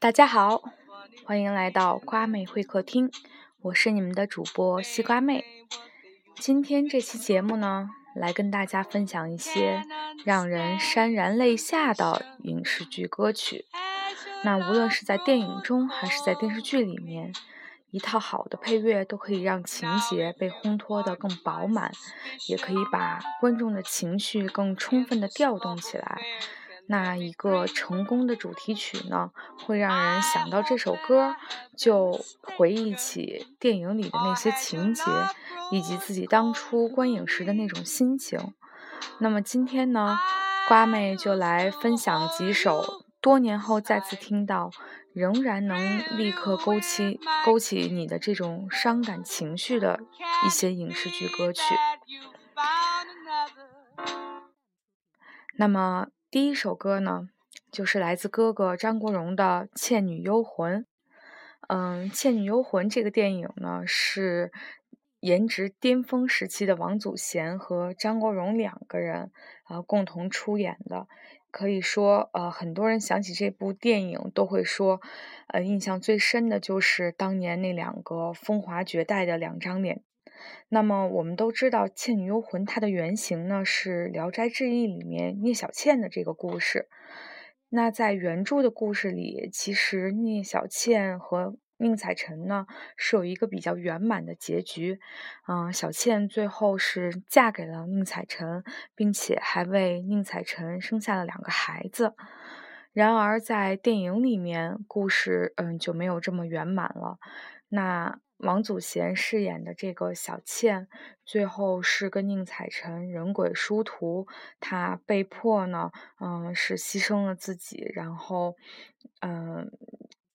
大家好，欢迎来到瓜妹会客厅，我是你们的主播西瓜妹。今天这期节目呢，来跟大家分享一些让人潸然泪下的影视剧歌曲。那无论是在电影中还是在电视剧里面，一套好的配乐都可以让情节被烘托得更饱满，也可以把观众的情绪更充分地调动起来。那一个成功的主题曲呢，会让人想到这首歌，就回忆起电影里的那些情节，以及自己当初观影时的那种心情。那么今天呢，瓜妹就来分享几首多年后再次听到，仍然能立刻勾起勾起你的这种伤感情绪的一些影视剧歌曲。那么。第一首歌呢，就是来自哥哥张国荣的《倩女幽魂》。嗯，《倩女幽魂》这个电影呢，是颜值巅峰时期的王祖贤和张国荣两个人啊共同出演的。可以说，呃，很多人想起这部电影，都会说，呃，印象最深的就是当年那两个风华绝代的两张脸。那么我们都知道《倩女幽魂》它的原型呢是《聊斋志异》里面聂小倩的这个故事。那在原著的故事里，其实聂小倩和宁采臣呢是有一个比较圆满的结局。嗯，小倩最后是嫁给了宁采臣，并且还为宁采臣生下了两个孩子。然而在电影里面，故事嗯就没有这么圆满了。那。王祖贤饰演的这个小倩，最后是跟宁采臣人鬼殊途，她被迫呢，嗯，是牺牲了自己，然后，嗯，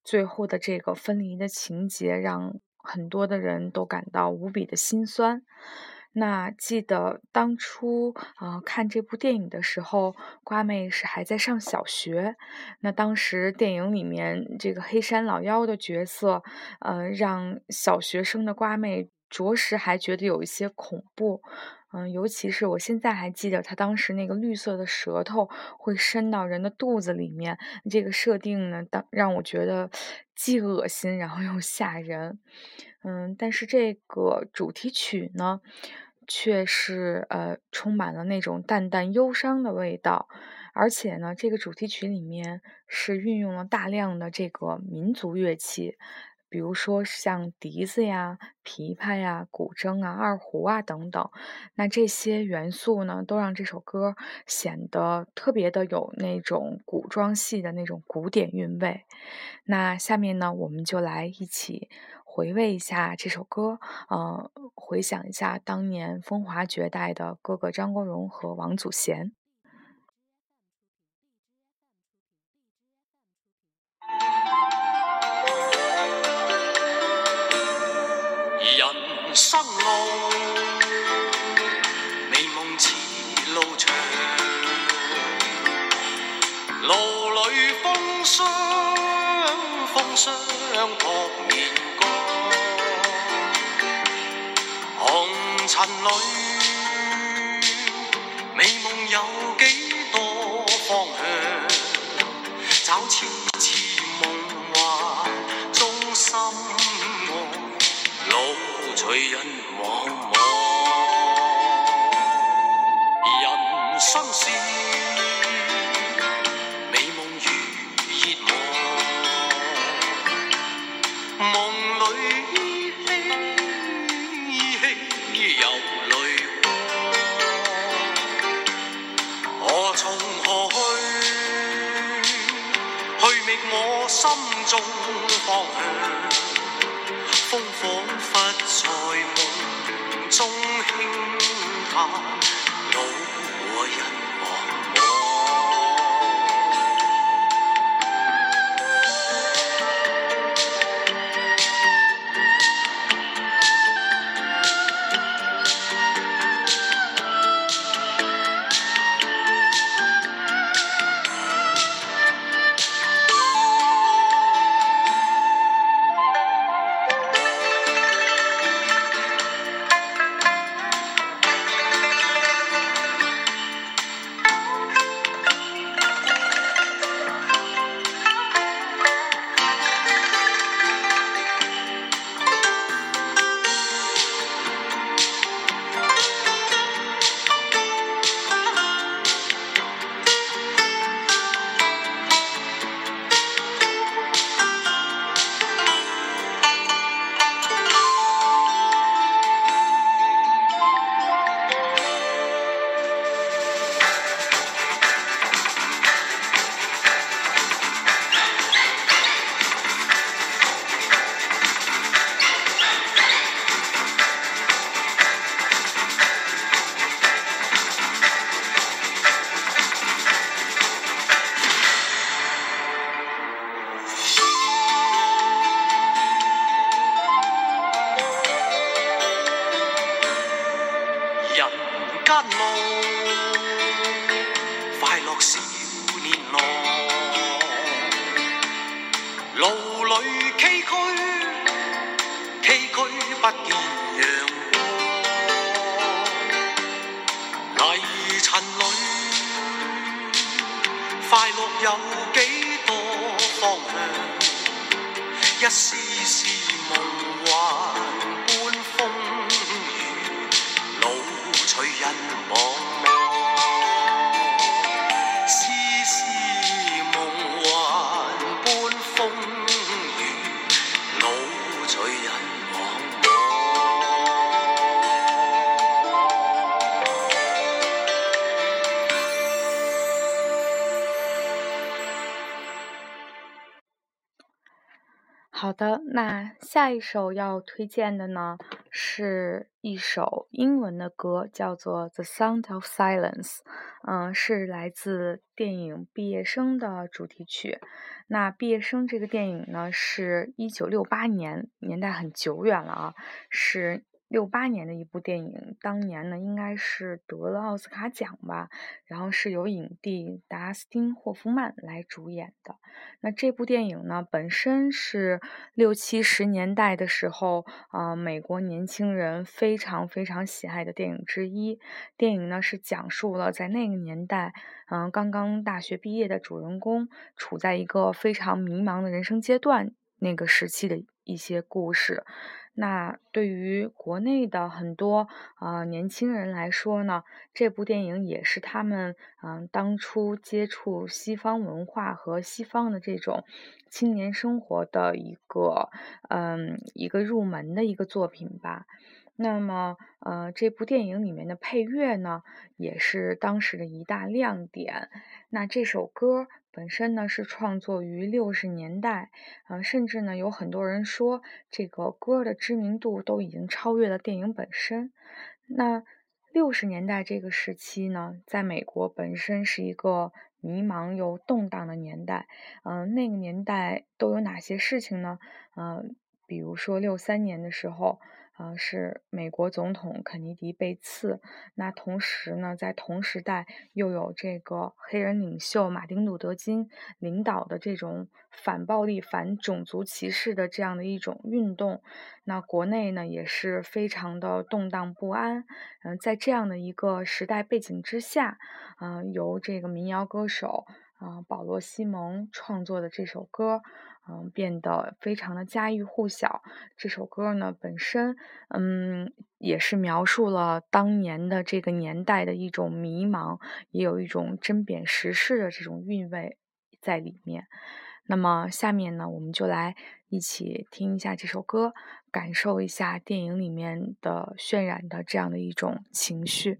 最后的这个分离的情节，让很多的人都感到无比的心酸。那记得当初啊看这部电影的时候，瓜妹是还在上小学。那当时电影里面这个黑山老妖的角色，呃，让小学生的瓜妹着实还觉得有一些恐怖。嗯，尤其是我现在还记得他当时那个绿色的舌头会伸到人的肚子里面，这个设定呢，当让我觉得既恶心然后又吓人。嗯，但是这个主题曲呢？却是呃充满了那种淡淡忧伤的味道，而且呢，这个主题曲里面是运用了大量的这个民族乐器，比如说像笛子呀、琵琶呀、古筝啊、二胡啊等等。那这些元素呢，都让这首歌显得特别的有那种古装戏的那种古典韵味。那下面呢，我们就来一起。回味一下这首歌，呃，回想一下当年风华绝代的哥哥张国荣和王祖贤。尘里美梦有几多方向？找痴痴梦幻中心爱，路随人茫茫。人生是。从何去？去觅我心中方向，风仿佛在梦中轻叹，路和人。下一首要推荐的呢，是一首英文的歌，叫做《The Sound of Silence》，嗯，是来自电影《毕业生》的主题曲。那《毕业生》这个电影呢，是一九六八年，年代很久远了啊，是六八年的一部电影，当年呢应该是得了奥斯卡奖吧，然后是由影帝达斯汀·霍夫曼来主演的。那这部电影呢，本身是六七十年代的时候，呃，美国年轻人非常非常喜爱的电影之一。电影呢是讲述了在那个年代，嗯、刚刚大学毕业的主人公处在一个非常迷茫的人生阶段那个时期的一些故事。那对于国内的很多呃年轻人来说呢，这部电影也是他们嗯、当初接触西方文化和西方的这种青年生活的一个嗯一个入门的一个作品吧。那么，呃，这部电影里面的配乐呢，也是当时的一大亮点。那这首歌本身呢是创作于六十年代，呃，甚至呢有很多人说这个歌的知名度都已经超越了电影本身。那六十年代这个时期呢，在美国本身是一个迷茫又动荡的年代。嗯、那个年代都有哪些事情呢？嗯、比如说六三年的时候，啊，是美国总统肯尼迪被刺。那同时呢，在同时代又有这个黑人领袖马丁·路德·金领导的这种反暴力、反种族歧视的这样的一种运动。那国内呢也是非常的动荡不安。嗯、在这样的一个时代背景之下，嗯、由这个民谣歌手啊、保罗·西蒙创作的这首歌。嗯，变得非常的家喻户晓。这首歌呢，本身，嗯，也是描述了当年的这个年代的一种迷茫，也有一种针砭时事的这种韵味在里面。那么下面呢，我们就来一起听一下这首歌，感受一下电影里面的渲染的这样的一种情绪。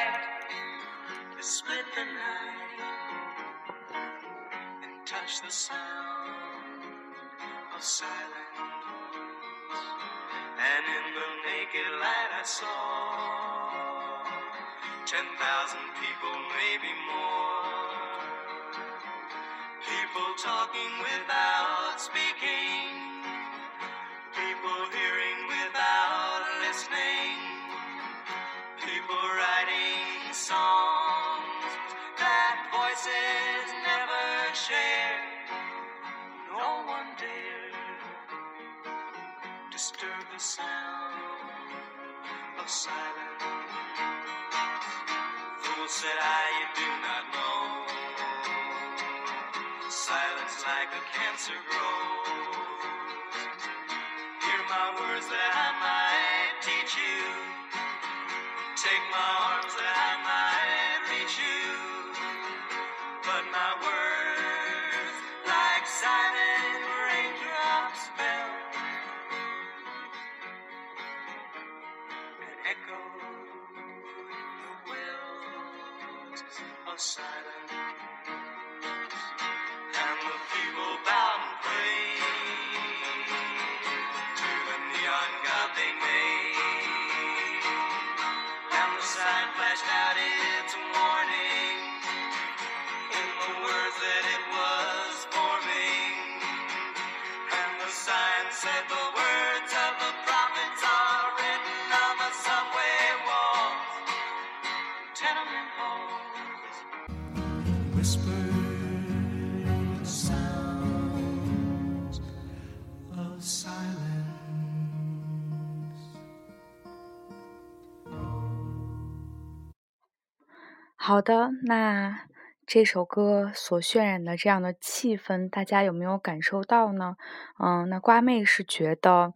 touched the sound of silence. And in the naked light, I saw ten thousand people, maybe more. People talking without sound of silent. Fool said I, you do not know. Silence like a cancer grows. are silent. 好的，那这首歌所渲染的这样的气氛，大家有没有感受到呢？嗯，那瓜妹是觉得，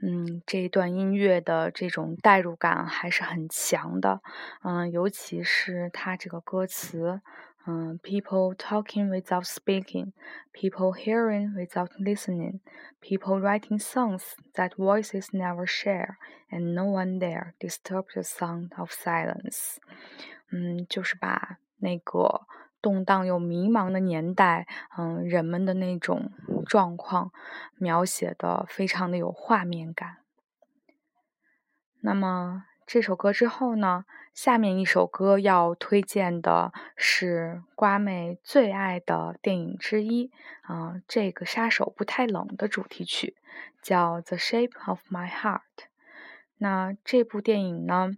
嗯，这一段音乐的这种代入感还是很强的。嗯，尤其是它这个歌词，嗯，people talking without speaking, people hearing without listening, people writing songs that voices never share, and no one there disturb the sound of silence. 嗯，就是把那个动荡又迷茫的年代，嗯，人们的那种状况描写的非常的有画面感。那么这首歌之后呢，下面一首歌要推荐的是瓜妹最爱的电影之一，啊、这个杀手不太冷的主题曲叫《The Shape of My Heart》。那这部电影呢？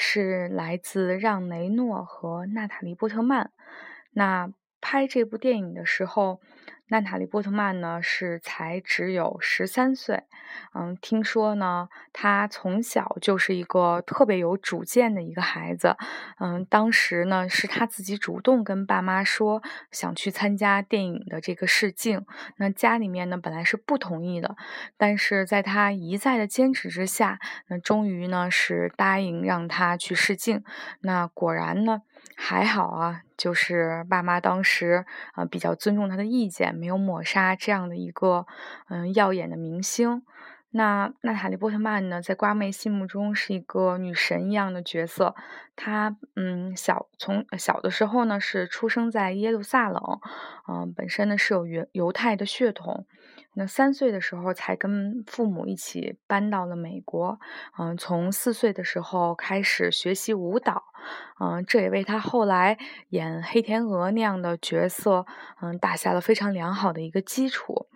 是来自让·雷诺和娜塔莉·波特曼。那拍这部电影的时候，娜塔莉·波特曼呢是才只有十三岁。嗯，听说呢，她从小就是一个特别有主见的一个孩子。嗯，当时呢是她自己主动跟爸妈说想去参加电影的这个试镜。那家里面呢本来是不同意的，但是在她一再的坚持之下，那终于呢是答应让她去试镜。那果然呢。还好啊，就是爸妈当时呃比较尊重他的意见，没有抹杀这样的一个嗯耀眼的明星。那娜塔莉波特曼呢，在瓜妹心目中是一个女神一样的角色。她嗯小从小的时候呢是出生在耶路撒冷，嗯本身呢是有犹犹太的血统。那三岁的时候才跟父母一起搬到了美国，嗯，从四岁的时候开始学习舞蹈，嗯，这也为他后来演黑天鹅那样的角色，嗯，打下了非常良好的一个基础。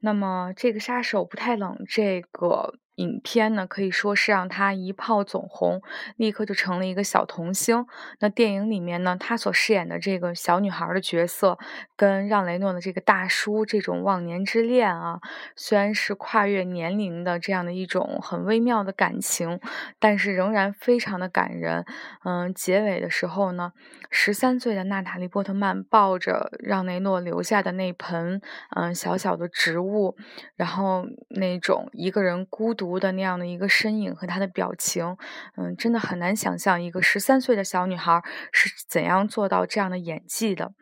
那么，这个杀手不太冷这个。影片呢，可以说是让他一炮走红，立刻就成了一个小童星。那电影里面呢，他所饰演的这个小女孩的角色，跟让雷诺的这个大叔这种忘年之恋啊，虽然是跨越年龄的这样的一种很微妙的感情，但是仍然非常的感人。嗯，结尾的时候呢，十三岁的娜塔莉波特曼抱着让雷诺留下的那盆嗯小小的植物，然后那种一个人孤独。的那样的一个身影和她的表情，嗯，真的很难想象一个十三岁的小女孩是怎样做到这样的演技的。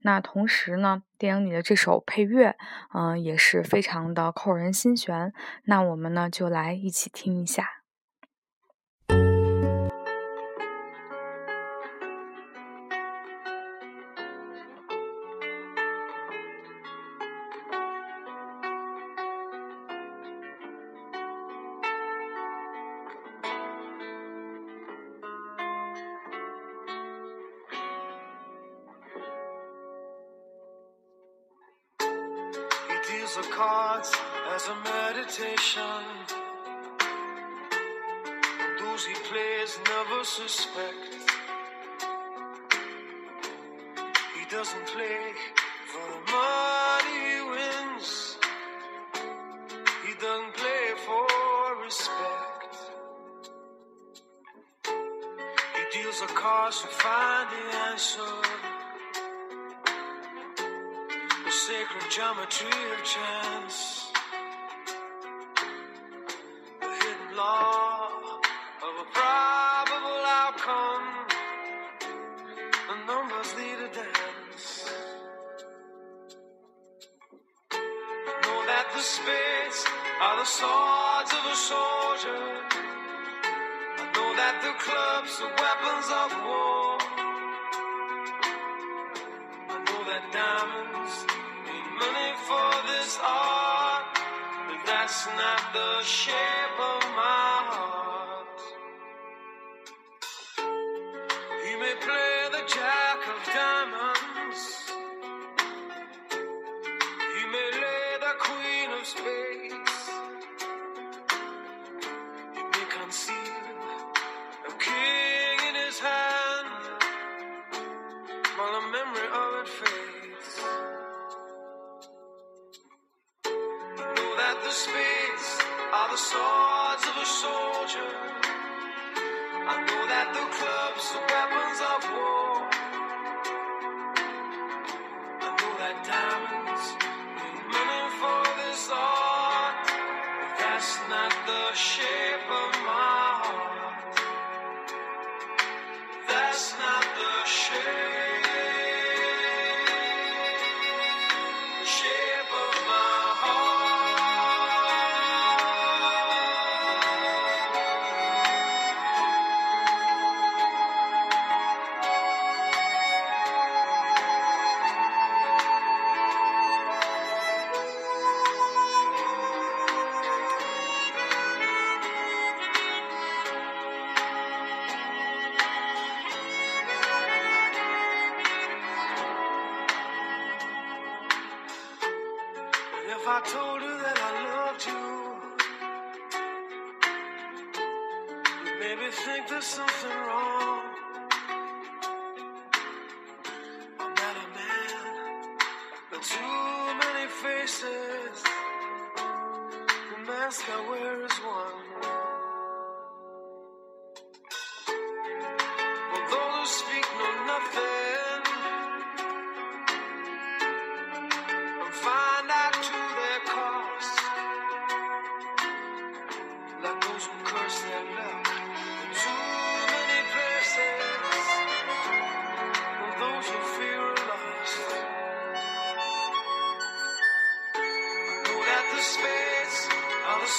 那同时呢，电影里的这首配乐，嗯，也是非常的扣人心弦。那我们呢，就来一起听一下。done play for respect. He deals a cause to find the answer. The sacred geometry of chance. Swords of a soldier. I know that the clubs are weapons of war. I know that diamonds need money for this art, but that's not the shape of my heart. You may play the jack the shape of my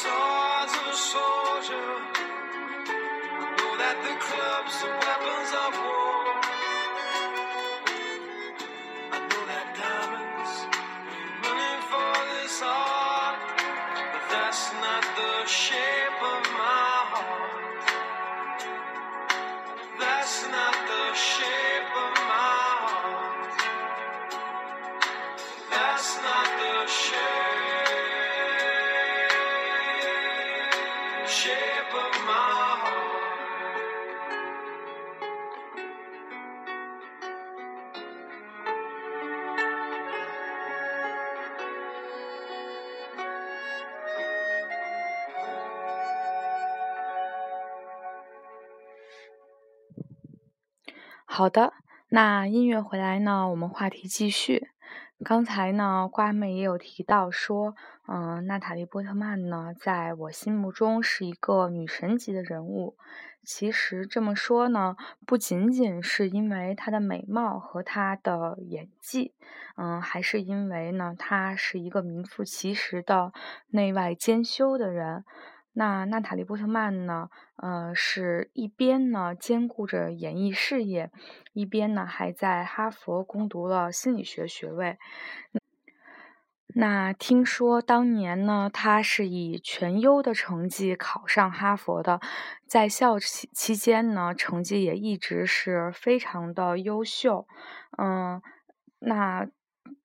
swords a soldier. I know that the clubs are weapons of war. 好的，那音乐回来呢，我们话题继续。刚才呢，瓜妹也有提到说，嗯、娜塔莉波特曼呢，在我心目中是一个女神级的人物。其实这么说呢，不仅仅是因为她的美貌和她的演技，嗯，还是因为呢，她是一个名副其实的内外兼修的人。那娜塔莉波特曼呢，呃，是一边呢兼顾着演艺事业，一边呢还在哈佛攻读了心理学学位。那听说当年呢，他是以全优的成绩考上哈佛的，在校期期间呢，成绩也一直是非常的优秀。嗯，那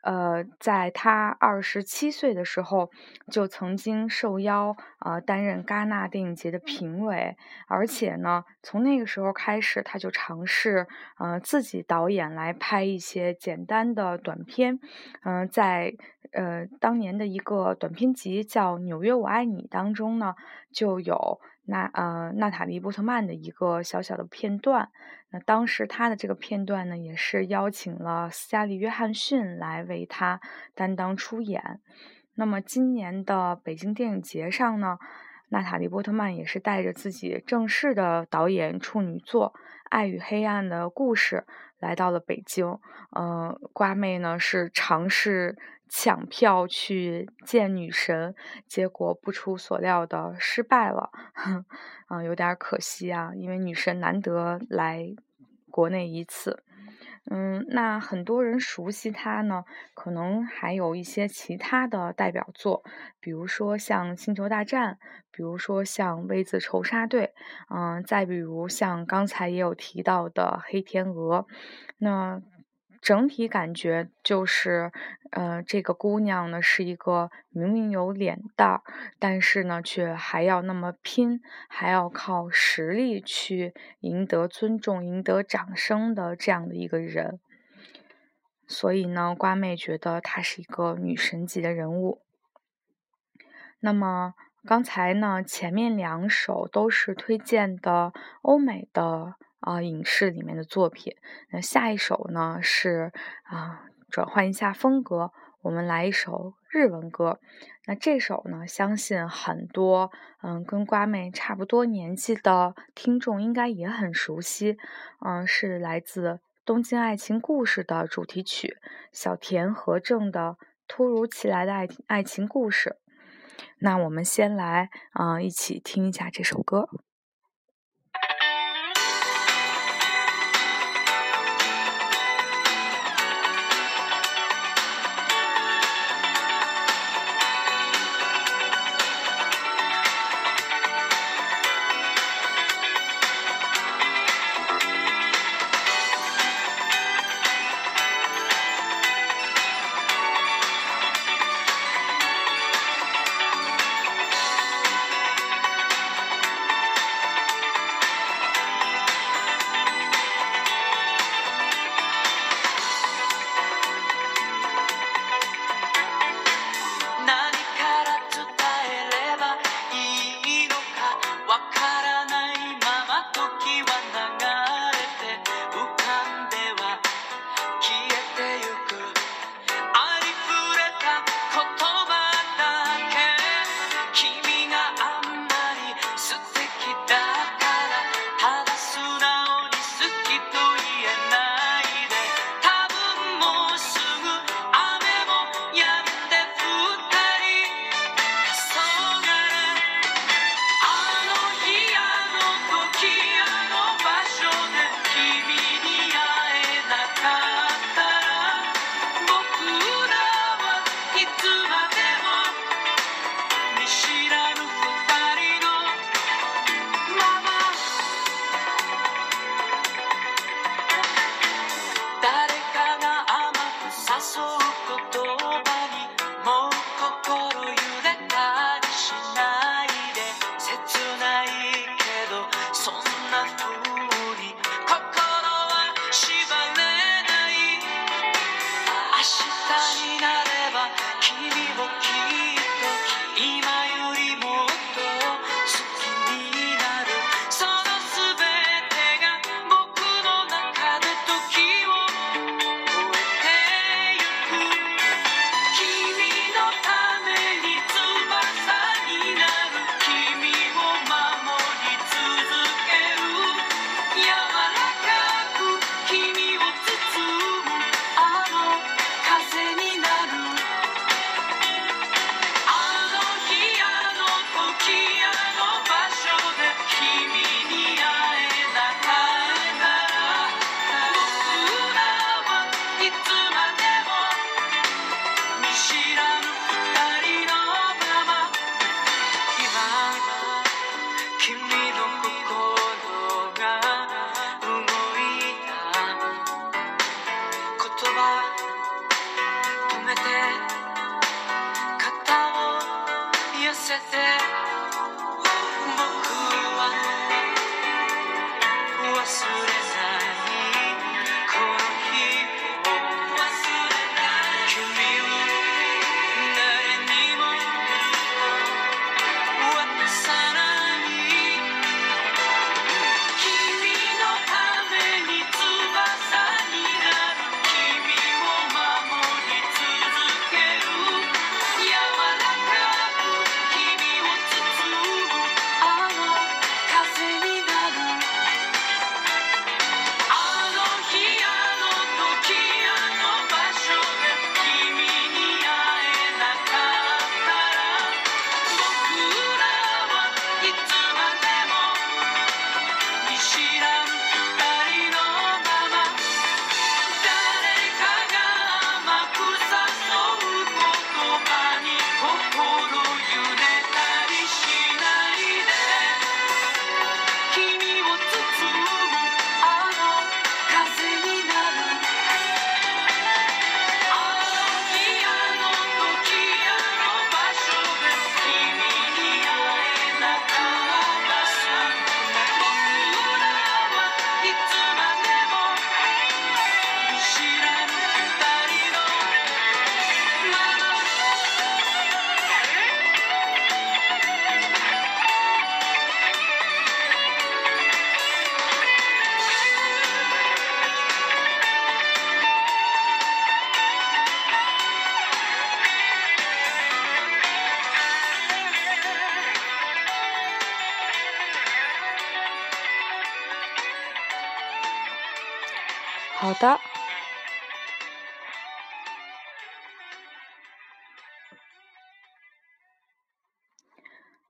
呃，在他二十七岁的时候，就曾经受邀呃担任戛纳电影节的评委，而且呢，从那个时候开始，他就尝试呃自己导演来拍一些简单的短片，嗯、在呃当年的一个短片集叫《纽约我爱你》当中呢，就有娜呃娜塔莉波特曼的一个小小的片段。那当时他的这个片段呢，也是邀请了斯嘉丽约翰逊来为他担当出演。那么今年的北京电影节上呢，娜塔莉波特曼也是带着自己正式的导演处女作《爱与黑暗的故事》来到了北京。嗯，瓜妹呢是尝试。抢票去见女神，结果不出所料的失败了，嗯，有点可惜啊，因为女神难得来国内一次。嗯，那很多人熟悉她呢，可能还有一些其他的代表作，比如说像《星球大战》，比如说像《V 字仇杀队》，嗯，再比如像刚才也有提到的《黑天鹅》，那。整体感觉就是，呃，这个姑娘呢是一个明明有脸蛋儿，但是呢却还要那么拼，还要靠实力去赢得尊重、赢得掌声的这样的一个人。所以呢，瓜妹觉得她是一个女神级的人物。那么刚才呢，前面两首都是推荐的欧美的。啊，影视里面的作品。那下一首呢是啊，转换一下风格，我们来一首日文歌。那这首呢，相信很多嗯跟瓜妹差不多年纪的听众应该也很熟悉。嗯，是来自《东京爱情故事》的主题曲，小田和正的《突如其来的爱爱情故事》。那我们先来啊，一起听一下这首歌。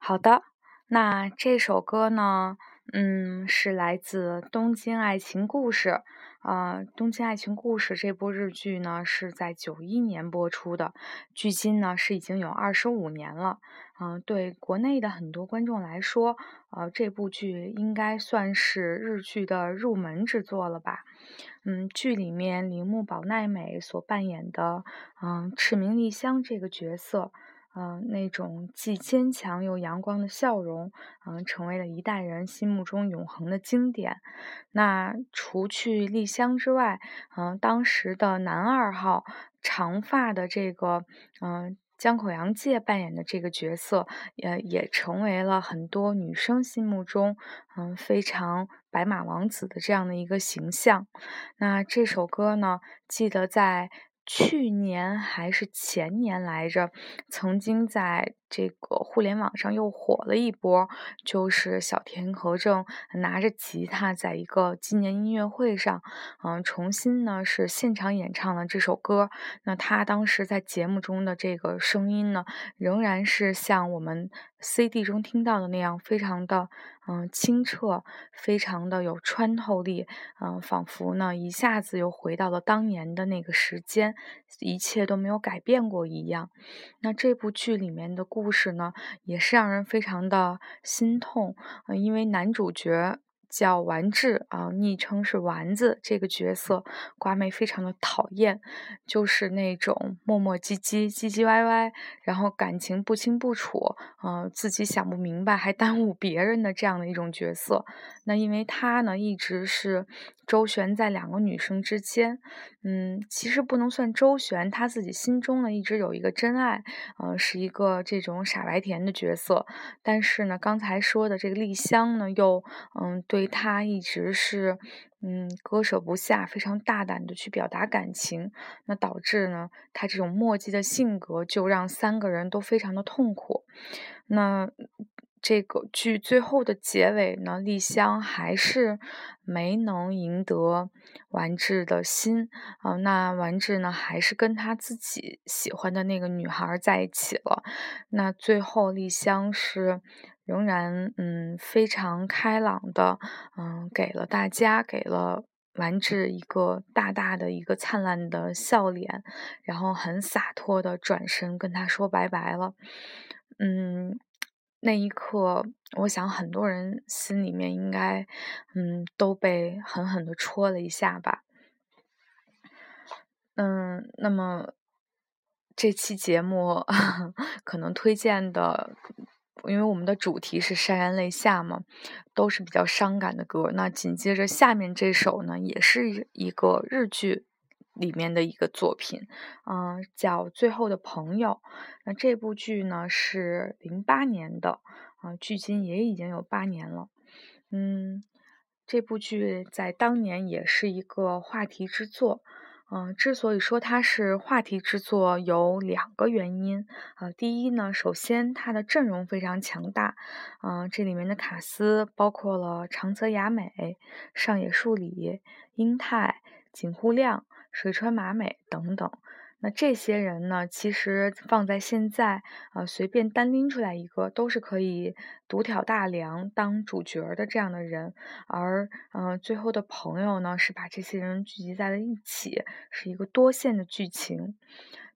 好的，那这首歌呢，嗯，是来自《东京爱情故事》。呃，《东京爱情故事》这部日剧呢，是在九一年播出的，距今呢是已经有二十五年了。嗯，对国内的很多观众来说，呃，这部剧应该算是日剧的入门之作了吧？嗯，剧里面铃木保奈美所扮演的，嗯，赤名莉香这个角色。嗯，那种既坚强又阳光的笑容，嗯，成为了一代人心目中永恒的经典。那除去丽香之外，嗯，当时的男二号长发的这个，嗯，江口洋介扮演的这个角色，也也成为了很多女生心目中，嗯，非常白马王子的这样的一个形象。那这首歌呢，记得在。去年还是前年来着，曾经在这个互联网上又火了一波，就是小田和正拿着吉他在一个纪念音乐会上，嗯，重新呢是现场演唱了这首歌。那他当时在节目中的这个声音呢，仍然是像我们 CD 中听到的那样，非常的。嗯，清澈，非常的有穿透力，嗯，仿佛呢一下子又回到了当年的那个时间，一切都没有改变过一样。那这部剧里面的故事呢，也是让人非常的心痛，因为男主角。叫丸治啊，昵称是丸子。这个角色瓜妹非常的讨厌，就是那种磨磨唧唧、唧唧歪歪，然后感情不清不楚，嗯，自己想不明白还耽误别人的这样的一种角色。那因为他呢，一直是。周旋在两个女生之间，嗯，其实不能算周旋，他自己心中呢一直有一个真爱，嗯，是一个这种傻白甜的角色。但是呢，刚才说的这个丽香呢，又嗯对他一直是嗯割舍不下，非常大胆的去表达感情，那导致呢他这种墨迹的性格就让三个人都非常的痛苦。那。这个剧最后的结尾呢，丽香还是没能赢得丸治的心啊。那丸治呢，还是跟他自己喜欢的那个女孩在一起了。那最后丽香是仍然嗯非常开朗的，嗯给了大家给了丸治一个大大的一个灿烂的笑脸，然后很洒脱的转身跟他说拜拜了。嗯。那一刻，我想很多人心里面应该，嗯，都被狠狠的戳了一下吧。嗯，那么这期节目 可能推荐的，因为我们的主题是潸然泪下嘛，都是比较伤感的歌。那紧接着下面这首呢，也是一个日剧。里面的一个作品，嗯，叫《最后的朋友》。那这部剧呢是零八年的，啊，距今也已经有八年了。嗯，这部剧在当年也是一个话题之作。嗯，之所以说它是话题之作，有两个原因。呃，第一呢，首先它的阵容非常强大。嗯，这里面的卡司包括了长泽雅美、上野树里、英泰、井户亮。水川麻美等等，那这些人呢？其实放在现在，呃，随便单拎出来一个，都是可以独挑大梁当主角的这样的人。而，嗯，最后的朋友呢，是把这些人聚集在了一起，是一个多线的剧情。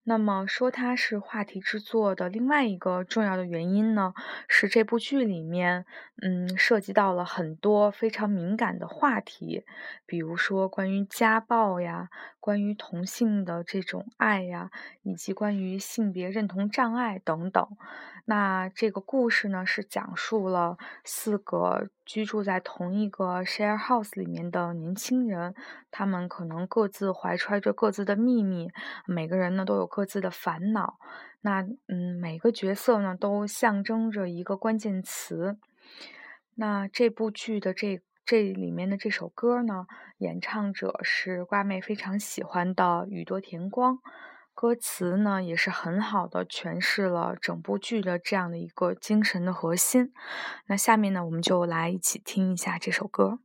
那么说它是话题之作的另外一个重要的原因呢，是这部剧里面，嗯，涉及到了很多非常敏感的话题，比如说关于家暴呀，关于同性的这种爱呀，以及关于性别认同障碍等等。那这个故事呢，是讲述了四个居住在同一个 share house 里面的年轻人，他们可能各自怀揣着各自的秘密，每个人呢都有各自的烦恼。那嗯，每个角色呢都象征着一个关键词。那这部剧的这这里面的这首歌呢，演唱者是瓜妹非常喜欢的宇多田光。歌词呢也是很好的诠释了整部剧的这样的一个精神的核心。那下面呢，我们就来一起听一下这首歌。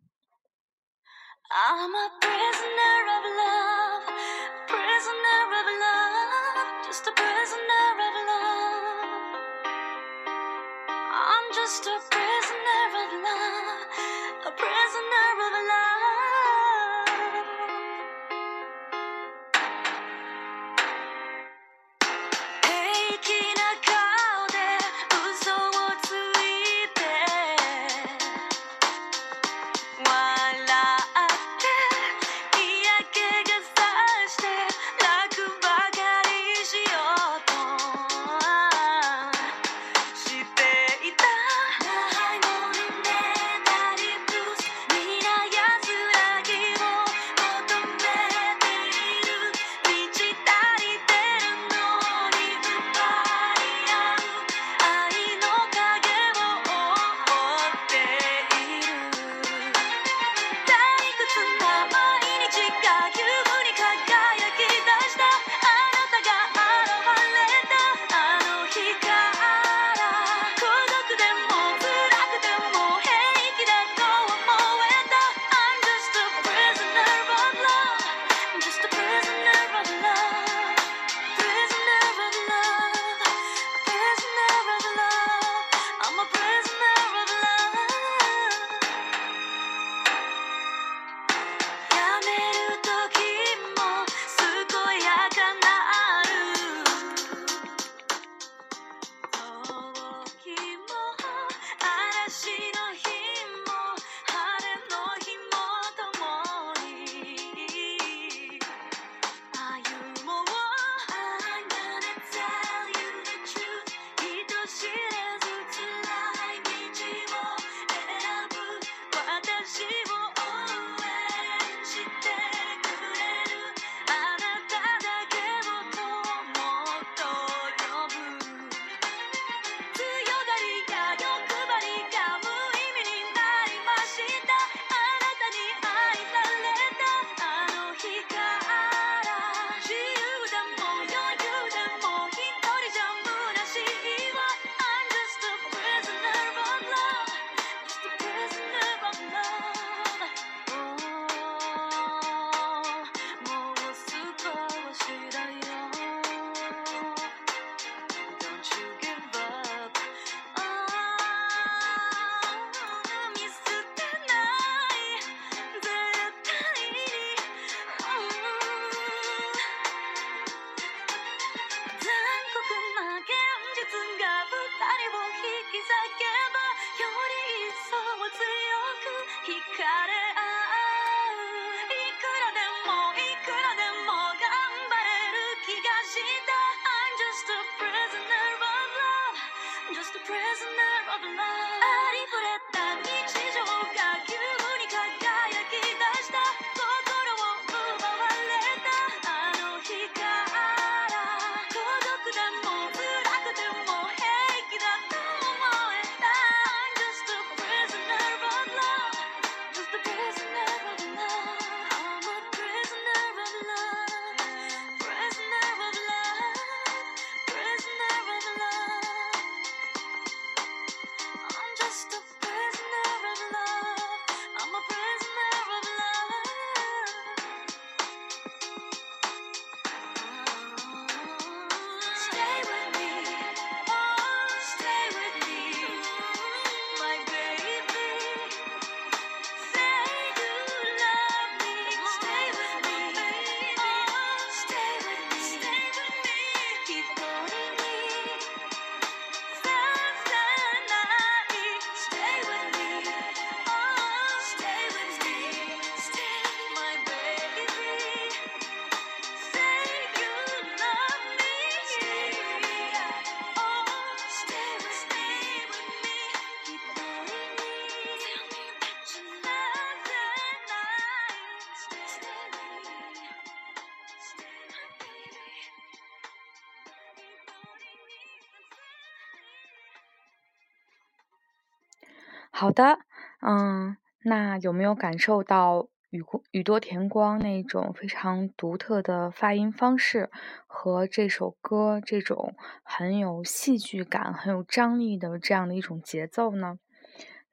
好的嗯那有没有感受到宇宇多田光那种非常独特的发音方式和这首歌这种很有戏剧感很有张力的这样的一种节奏呢？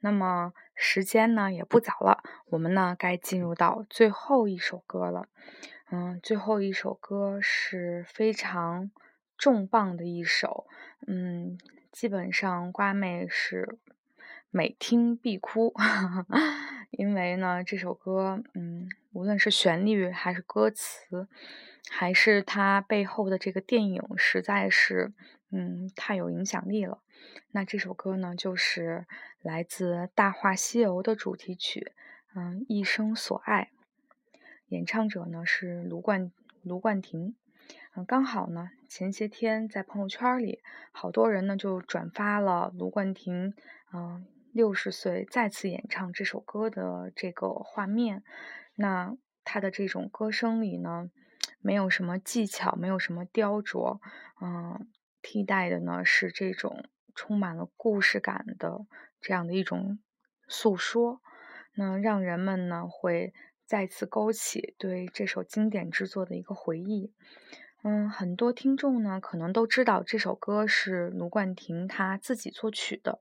那么时间呢也不早了我们呢该进入到最后一首歌了。嗯最后一首歌是非常重磅的一首嗯基本上瓜妹是每听必哭，因为呢这首歌，嗯，无论是旋律还是歌词，还是它背后的这个电影，实在是，嗯，太有影响力了。那这首歌呢，就是来自《大话西游》的主题曲，嗯，《一生所爱》，演唱者呢是卢冠卢冠廷。嗯，刚好呢，前些天在朋友圈里，好多人呢就转发了卢冠廷，嗯，六十岁再次演唱这首歌的这个画面。那他的这种歌声里呢，没有什么技巧，没有什么雕琢，嗯，替代的呢是这种充满了故事感的这样的一种诉说，那让人们呢会再次勾起对这首经典之作的一个回忆。嗯，很多听众呢可能都知道这首歌是卢冠廷他自己作曲的，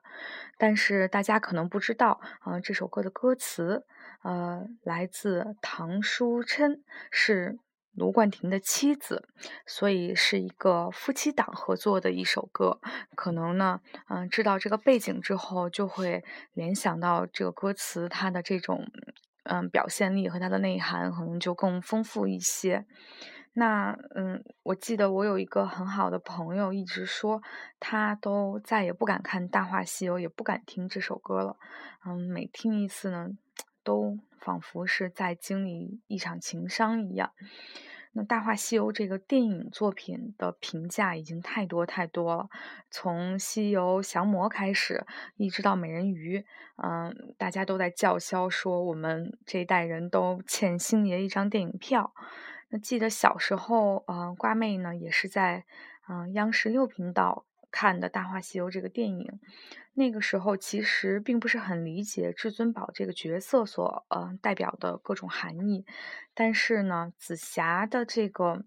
但是大家可能不知道，啊，这首歌的歌词，呃，来自唐书琛，是卢冠廷的妻子，所以是一个夫妻档合作的一首歌。可能呢，嗯，知道这个背景之后，就会联想到这个歌词它的这种，嗯，表现力和它的内涵可能就更丰富一些。那嗯，我记得我有一个很好的朋友，一直说他都再也不敢看《大话西游》，也不敢听这首歌了。嗯，每听一次呢，都仿佛是在经历一场情伤一样。那《大话西游》这个电影作品的评价已经太多太多了，从《西游降魔》开始，一直到《美人鱼》，嗯，大家都在叫嚣说我们这一代人都欠星爷一张电影票。那记得小时候，嗯，瓜妹呢也是在嗯央视六频道看的《大话西游》这个电影。那个时候其实并不是很理解至尊宝这个角色所呃代表的各种含义，但是呢，紫霞的这个。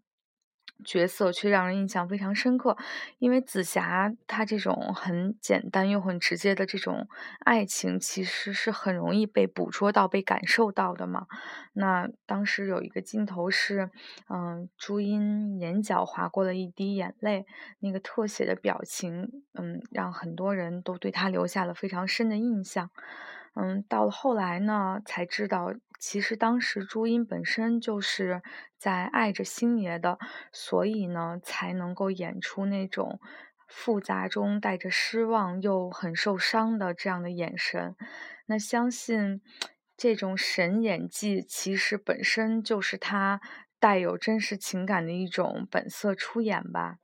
角色却让人印象非常深刻，因为紫霞她这种很简单又很直接的这种爱情，其实是很容易被捕捉到、被感受到的嘛。那当时有一个镜头是，嗯，朱茵眼角划过了一滴眼泪，那个特写的表情，嗯，让很多人都对她留下了非常深的印象。嗯，到了后来呢，才知道其实当时朱茵本身就是在爱着星爷的，所以呢，才能够演出那种复杂中带着失望又很受伤的这样的眼神。那相信这种神演技，其实本身就是他带有真实情感的一种本色出演吧。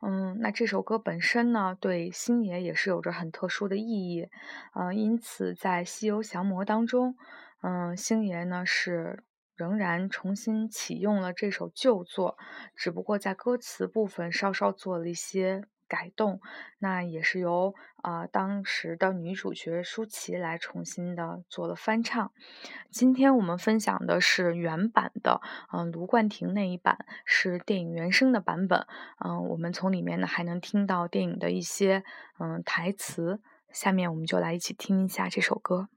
嗯，那这首歌本身呢，对星爷也是有着很特殊的意义，嗯，因此在《西游降魔》当中，嗯，星爷呢是仍然重新启用了这首旧作，只不过在歌词部分稍稍做了一些。改动，那也是由啊当时的女主角舒淇来重新的做了翻唱。今天我们分享的是原版的，嗯，卢冠廷那一版是电影原声的版本，嗯，我们从里面呢还能听到电影的一些嗯台词。下面我们就来一起听一下这首歌。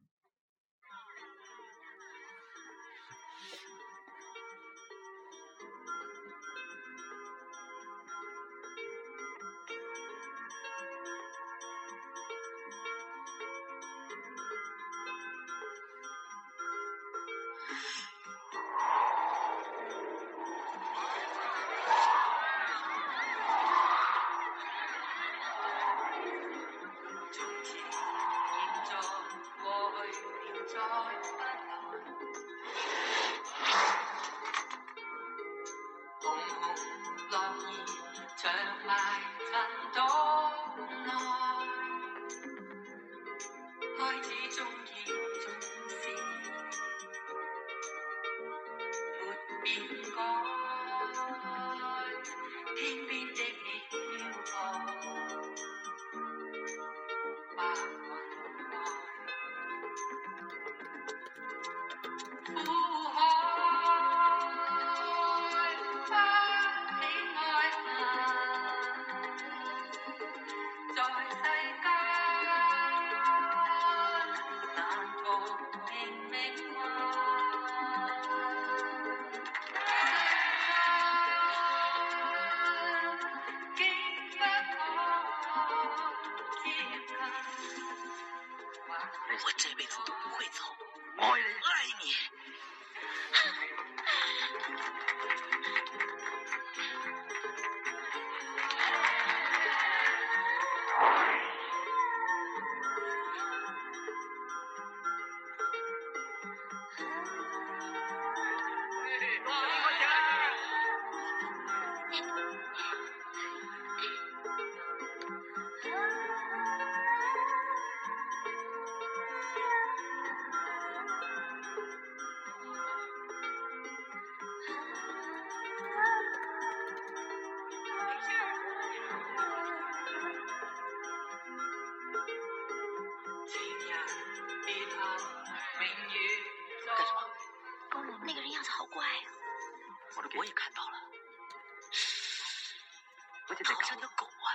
好像条狗啊！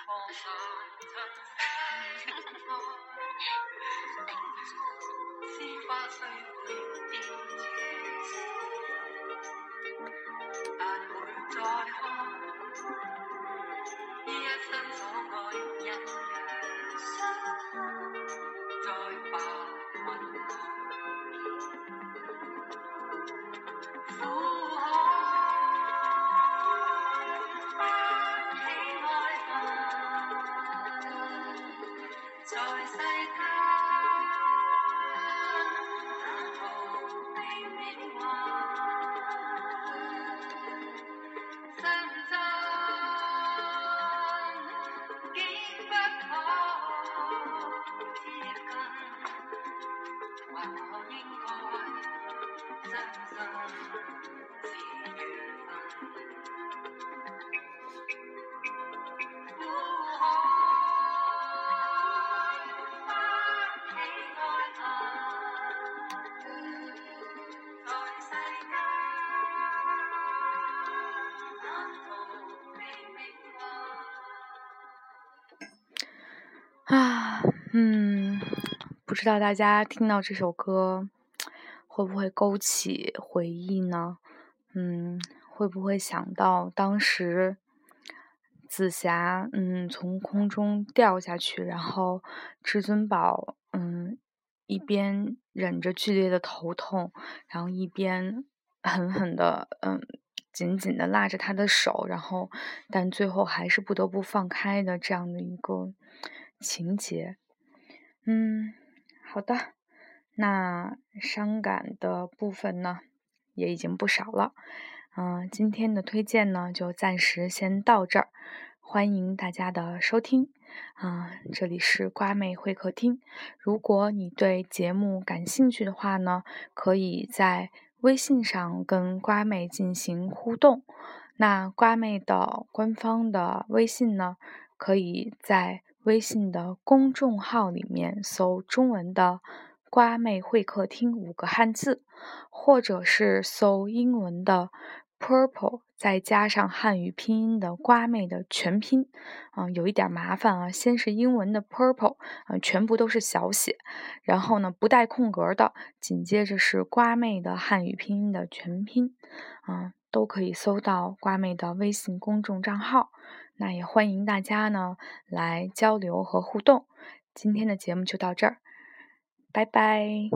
啊，不知道大家听到这首歌会不会勾起回忆呢？嗯，会不会想到当时紫霞嗯从空中掉下去，然后至尊宝嗯一边忍着剧烈的头痛，然后一边 狠狠的嗯紧紧的拉着他的手，然后但最后还是不得不放开的这样的一个。情节，嗯，好的，那伤感的部分呢，也已经不少了，嗯，今天的推荐呢，就暂时先到这儿，欢迎大家的收听，啊，这里是瓜妹会客厅，如果你对节目感兴趣的话呢，可以在微信上跟瓜妹进行互动，那瓜妹的官方的微信呢，可以在。微信的公众号里面搜中文的“瓜妹会客厅”五个汉字，或者是搜英文的 “purple”，再加上汉语拼音的“瓜妹”的全拼，啊，有一点麻烦啊。先是英文的 “purple”，啊，全部都是小写，然后呢不带空格的，紧接着是瓜妹的汉语拼音的全拼，啊，都可以搜到瓜妹的微信公众账号。那也欢迎大家呢来交流和互动。今天的节目就到这儿，拜拜。